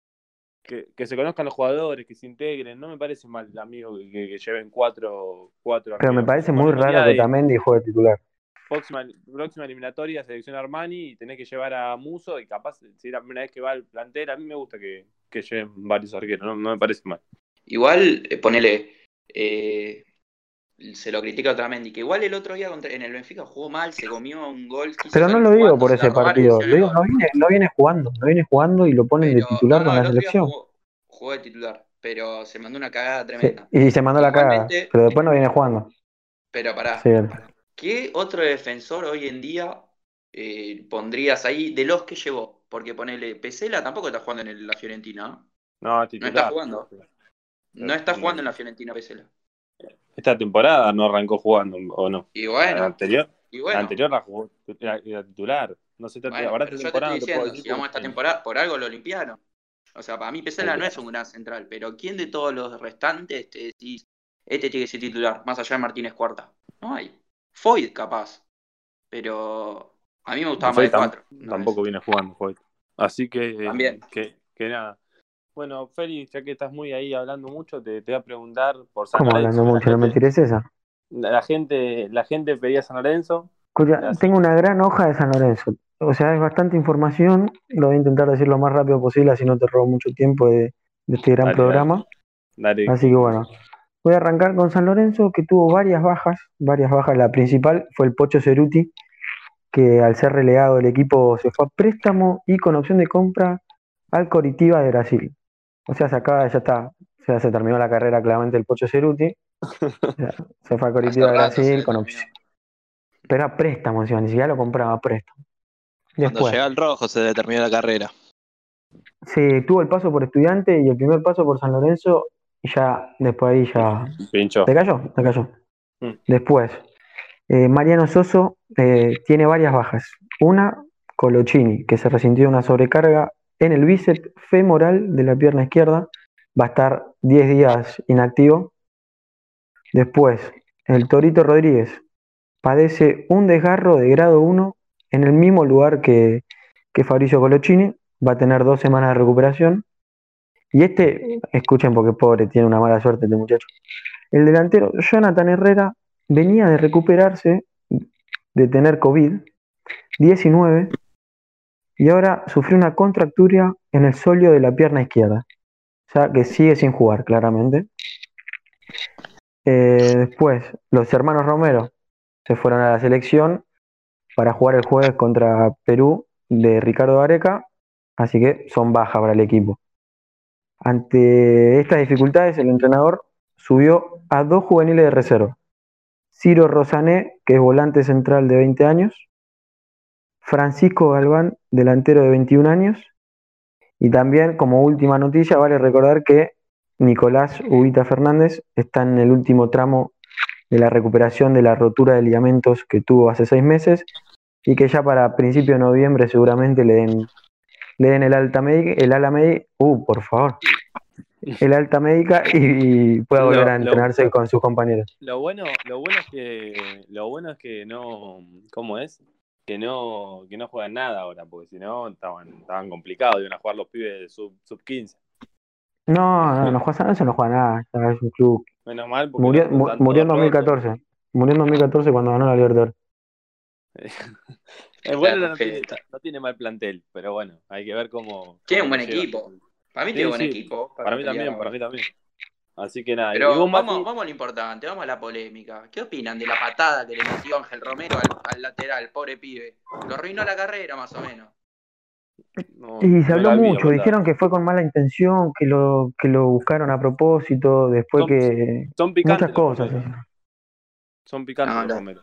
Que, que se conozcan los jugadores, que se integren. No me parece mal, amigo, que, que- que lleven cuatro, cuatro Pero me parece muy raro que de Tamendi juegue titular. Próxima, próxima eliminatoria, selección Armani, y tenés que llevar a Muso, y capaz, si es la primera vez que va al plantel, a mí me gusta que, que lleven varios arqueros, no, no me parece mal. Igual, eh, ponele, eh, se lo critica otra Mendy, que igual el otro día contra- en el Benfica jugó mal, se comió un gol. Pero no lo digo jugando, por se ese partido. Lo digo, no viene, no viene jugando. No viene jugando y lo ponen de titular no, con no, la selección. Jugó, jugó de titular, pero se mandó una cagada Sí, tremenda. y se mandó la cagada. Pero después no viene jugando. Pero pará, Sí. ¿qué otro defensor hoy en día eh, pondrías ahí de los que llevó? Porque ponele, Pesela tampoco está jugando en el- la Fiorentina, ¿no? No, titular. está jugando. No está jugando en la Fiorentina Pesela. Esta temporada no arrancó jugando, ¿o no? Y la bueno, anterior, y la anterior la jugó, era, era titular. No sé, Bueno, ahora pero esta yo te estoy te diciendo, decir si vamos a esta temporada, por algo lo limpiaron. O sea, para mí Pesela no es un gran central, pero ¿quién de todos los restantes te decís, este tiene que ser titular, más allá de Martínez Cuarta? No hay. Foyt capaz, pero a mí me gustaba más de cuatro. Tampoco viene jugando, Foyt. Así que, eh, También. que, que nada. Bueno, Félix, ya que estás muy ahí hablando mucho, te, te voy a preguntar por San ¿Cómo Lorenzo. hablando mucho? La No me tires esa. la gente, la gente pedía San Lorenzo. Escucha, tengo una gran hoja de San Lorenzo. O sea, es bastante información. Lo voy a intentar decir lo más rápido posible, así no te robo mucho tiempo de, de este gran Dale, programa. Dale. Así que bueno, voy a arrancar con San Lorenzo, que tuvo varias bajas, varias bajas. La principal fue el Pocho Ceruti, que al ser relegado el equipo se fue a préstamo y con opción de compra al Coritiba de Brasil. O sea, se acaba, ya está, o sea, se terminó la carrera claramente el Pocho Ceruti. O sea, se fue a Coritiba de Brasil con opción. Pero a préstamo, encima, ni siquiera lo compraba a préstamo. Cuando Después, llega el rojo se determinó la carrera. sí, tuvo el paso por estudiante y el primer paso por San Lorenzo, y ya después ahí ya Pincho. ¿Te cayó? Te cayó. Mm. Después, eh, Mariano Soso eh, tiene varias bajas. Una, Colochini, que se resintió una sobrecarga en el bíceps femoral de la pierna izquierda. Va a estar 10 días inactivo. Después, el Torito Rodríguez padece un desgarro de grado 1 en el mismo lugar que, que Fabricio Colochini. Va a tener dos semanas de recuperación. Y este, escuchen porque pobre, tiene una mala suerte este muchacho. El delantero Jonathan Herrera venía de recuperarse de tener COVID-19 y ahora sufrió una contractura en el solio de la pierna izquierda. O sea que sigue sin jugar, claramente. Eh, después, los hermanos Romero se fueron a la selección para jugar el jueves contra Perú de Ricardo Areca, así que son bajas para el equipo. Ante estas dificultades, el entrenador subió a dos juveniles de reserva. Ciro Rosané, que es volante central de 20 años, Francisco Galván, delantero de 21 años, y también como última noticia vale recordar que Nicolás Ubita Fernández está en el último tramo de la recuperación de la rotura de ligamentos que tuvo hace seis meses y que ya para principio de noviembre seguramente le den, le den el alta médica, el ala médica, uh, por favor, el alta médica y, y pueda volver a lo- entrenarse con sus compañeros. Lo bueno, lo bueno es que, lo bueno es que no, ¿cómo es? Que no, que no juegan nada ahora, porque si no estaban, estaban complicados, iban a jugar los pibes de sub, sub 15. No, no, no juega Lorenzo, no juega nada, ya es un club. Menos mal porque Murió, no mu- murió en todos rotos. 2014, murió en 2014 cuando ganó la Libertadores. El bueno Claro, no tiene, perfecto. no tiene mal plantel, pero bueno, hay que ver cómo. Tiene cómo un buen equipo. Para mí Sí, tiene buen sí. equipo. Para mí también, para mí también. Así que nada. Pero vos, vamos, Mati, vamos a lo importante, vamos a la polémica. ¿Qué opinan de la patada que le metió Ángel Romero al, al lateral, pobre pibe? Lo arruinó la carrera, más o menos. no- Y se habló mucho, dijeron que fue con mala intención, que lo, que lo buscaron a propósito, después Son- que... Son picantes. Muchas cosas. los. Son picantes No, los. Romero.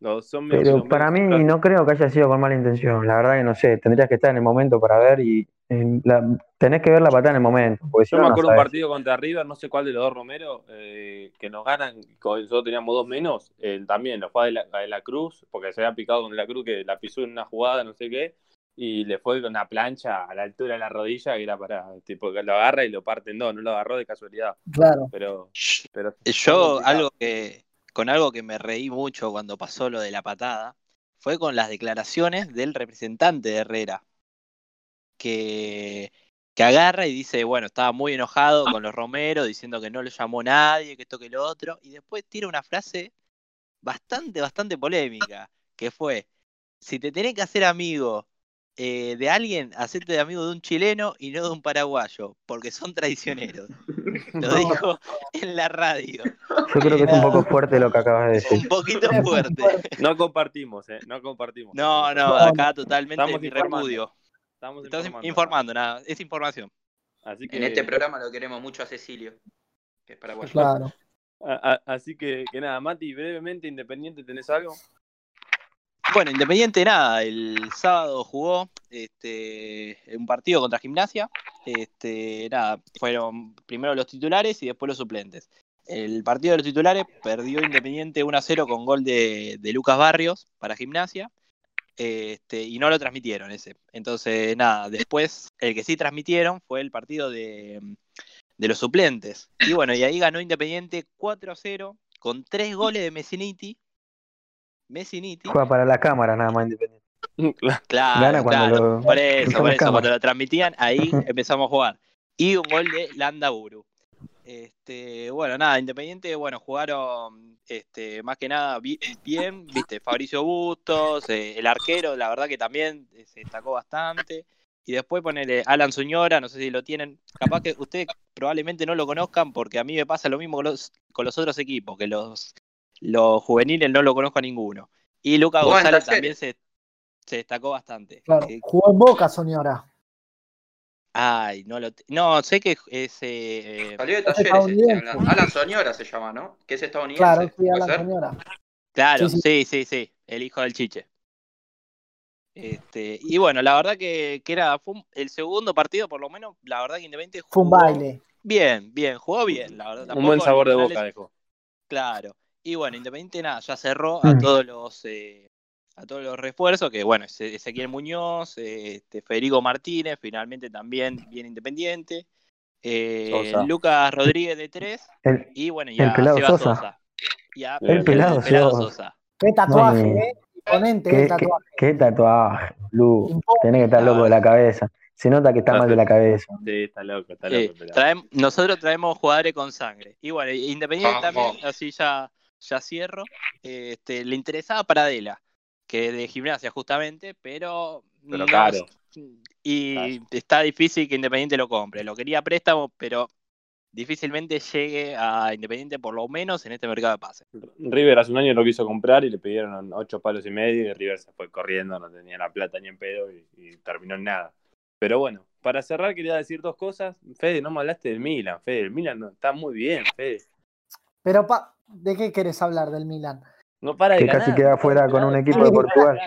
Los- son medio- Pero son para mí no creo que haya sido con mala intención, la verdad que no sé, tendrías que estar en el momento para ver y en la- tenés que ver la patada en el momento, Yo no, me no acuerdo un partido contra River, no sé cuál de los dos Romero, eh, que nos ganan, con- nosotros teníamos dos menos, él también lo fue a de la, de la Cruz, porque se había picado con de la Cruz, que la pisó en una jugada, no sé qué, y le fue con una plancha a la altura de la rodilla, que era para, tipo, que lo agarra y lo parte en dos, no lo agarró de casualidad, Claro. pero... pero Yo, complicado. algo que, con algo que me reí mucho cuando pasó lo de la patada, fue con las declaraciones del representante de Herrera, que, que agarra y dice, bueno, estaba muy enojado con los Romero, diciendo que no lo llamó nadie, que esto que lo otro, y después tira una frase bastante, bastante polémica, que fue, si te tenés que hacer amigo eh, de alguien, hacete de amigo de un chileno y no de un paraguayo, porque son traicioneros. Lo dijo en la radio. Yo creo que es un poco fuerte lo que acabas de decir. Un poquito fuerte. No compartimos, eh, no compartimos. No, no, acá totalmente Estamos mi repudio. Estamos Estás informando. informando, nada, es información. Así que, En este programa lo queremos mucho a Cecilio, que es paraguayo. Claro. a- a- así que, que nada, Mati, brevemente, Independiente, ¿tenés algo? Bueno, Independiente nada, el sábado jugó este, un partido contra Gimnasia. Este, nada, fueron primero los titulares y después los suplentes. El partido de los titulares perdió Independiente 1 a 0 con gol de, de Lucas Barrios para Gimnasia. Este, y no lo transmitieron ese. Entonces, nada, después el que sí transmitieron fue el partido de, de los suplentes. Y bueno, y ahí ganó Independiente 4 a 0 con tres goles de Messiniti. Messiniti. Juega para la cámara nada más independiente. Claro, Gana cuando claro. lo- por eso, por eso, cuando lo transmitían, ahí empezamos a jugar. Y un gol de Landaburu. Este, bueno, nada, Independiente, bueno, jugaron este, más que nada bi- bien, viste, Fabricio Bustos, eh, el arquero, la verdad que también eh, se destacó bastante. Y después ponerle Alan Zuñora, no sé si lo tienen, capaz que ustedes probablemente no lo conozcan porque a mí me pasa lo mismo con los, con los otros equipos, que los, los juveniles no lo conozco a ninguno. Y Lucas González también se, se destacó bastante. Claro. Eh, Jugó en Boca, Soñora. Ay, no lo. No, sé que es. eh, Salió de Es talleres, hablando. Alan Soñora se llama, ¿no? Que es estadounidense. Claro, sí, ¿puede a la ser? Soñora. claro, sí, sí, sí, sí, el hijo del chiche. Este, y bueno, la verdad que, que era fue un- el segundo partido, por lo menos, la verdad que Independiente Fue un jugó baile. Bien, bien, jugó bien, la verdad. Un buen sabor de boca dejó. Claro. Y bueno, Independiente nada, ya cerró a Mm. todos los eh, a todos los refuerzos, que bueno, Eze- Ezequiel Muñoz, este, Federico Martínez, finalmente también bien Independiente. eh. Lucas Rodríguez de tres y bueno, ya El pelado Seba Sosa. El pelado Sosa. Qué tatuaje, No, ¿eh? Imponente ¿Qué, tatuaje. qué tatuaje, Lu. Tenés que estar loco de la cabeza. Se nota que está mal de la cabeza. Sí, está loco, está loco. nosotros traemos jugadores con sangre. Y bueno, Independiente Vamos. también, así ya, ya cierro. Este, le interesaba Paradela, que de gimnasia justamente, pero, Pero no, caro. y está difícil que Independiente lo compre. Lo quería préstamo, pero difícilmente llegue a Independiente por lo menos en este mercado de pases. River hace un año lo quiso comprar y le pidieron ocho palos y medio y River se fue corriendo, no tenía la plata ni en pedo y, y terminó en nada. Pero bueno, para cerrar quería decir dos cosas. Fede, no me hablaste del Milan, Fede, el Milan no, está muy bien, Fede. Pero, pa, ¿de qué querés hablar del Milan? No para de Que ganar, casi queda fuera con un equipo de Portugal.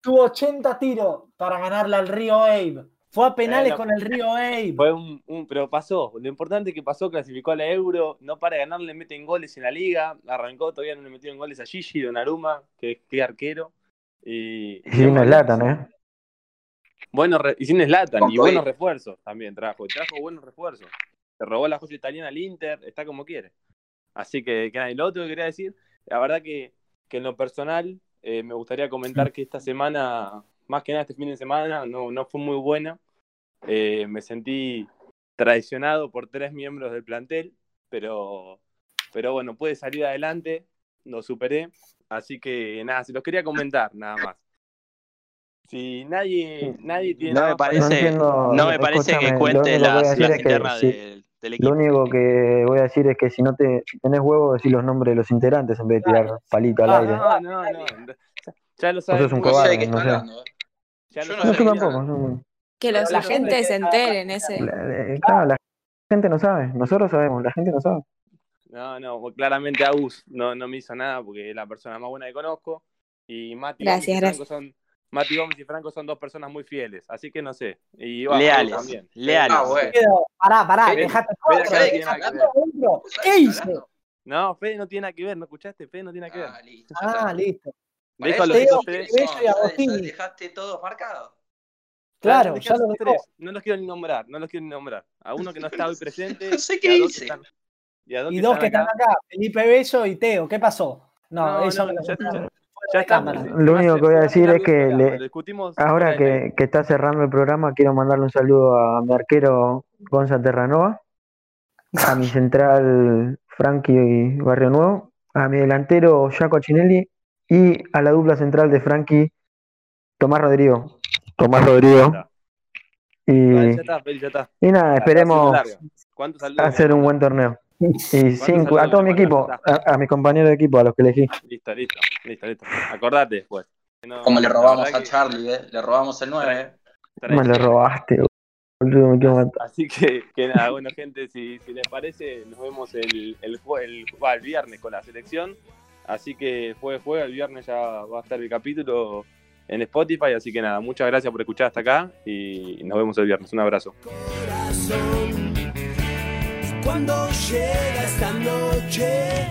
Tuvo 80 tiros para ganarle al Río Abe. Fue a penales con el Río Abe. Fue un, un- pero pasó. Lo importante es que pasó, clasificó a la Euro, no para de ganar, le meten goles en la liga, arrancó, todavía no le metieron goles a Gigi, Donnarumma, que que arquero. Y, Y es Latan, ¿eh? Bueno, re- y sin Slatan, y buenos refuerzos también trajo, trajo buenos refuerzos. Se robó la joya italiana al Inter, está como quiere. Así que, que nada, y lo otro que quería decir, la verdad que, que en lo personal eh, me gustaría comentar que esta semana, más que nada este fin de semana, no, no fue muy buena. Eh, me sentí traicionado por tres miembros del plantel, pero, pero bueno, pude salir adelante, lo superé. Así que nada, se los quería comentar, nada más. Si nadie, nadie tiene No me parece, no me parece que lo cuente único que voy a las, las que internas si- del, del equipo. Lo único que voy a decir es que si no te si tenés huevo, decir los nombres de los integrantes en vez de tirar palito al Ah, aire. No, no, no. Ya lo sos sabes. un No sé cobarde, no sé. hablando. eh. Ya Yo lo no yo tampoco. no. Que los la gente se enteren ese. La- eh, claro, la gente no sabe. Nosotros sabemos, la gente no sabe. No, no, claramente Agus no, no me hizo nada porque es la persona más buena que conozco. Y Mati Gracias, y son. Mati Gómez y Franco son dos personas muy fieles, así que no sé. Y Leales, también. leales. Ah, bueno. Pará, pará, Fede- dejate Fede no. ¿Qué hice? No, Fede no tiene nada que ver, ¿no escuchaste? Fede no tiene nada que ver. Ah, listo. Ah, listo. Los que tres. Y ya dejaste todo marcado. Claro, ya los tres. No los quiero ni nombrar, no los quiero ni nombrar. A uno que no está hoy presente. No sé qué hice. y a dos que están acá. Felipe Bello y Teo. ¿Qué pasó? No, No, eso no, me lo ya- está. Lo único que voy a decir es que le- discutimos Ahora que, que está cerrando el programa, quiero mandarle un saludo a mi arquero Gonza Terranova, a mi central Frankie Barrio Nuevo, a mi delantero Jaco Chinelli y a la dupla central de Frankie Tomás Rodrigo. Tomás Rodrigo. Y, Vale, ya está, Feli, ya está. y nada, esperemos hacer un buen torneo. Y saludos a todo mi equipo, a, a mi compañero de equipo, a los que elegí. Listo, listo, listo, listo. Acordate después. No, Como le robamos a que- Charlie, ¿eh? Le robamos el 9. trae- Me lo robaste, boludo, me quiero matar. Así que, que nada, bueno, gente, si, si les parece, nos vemos el, el, el, el viernes con la selección. Así que juegue, juega, el viernes ya va a estar el capítulo en Spotify. Así que nada, muchas gracias por escuchar hasta acá y nos vemos el viernes. Un abrazo. corazón cuando llega esta noche.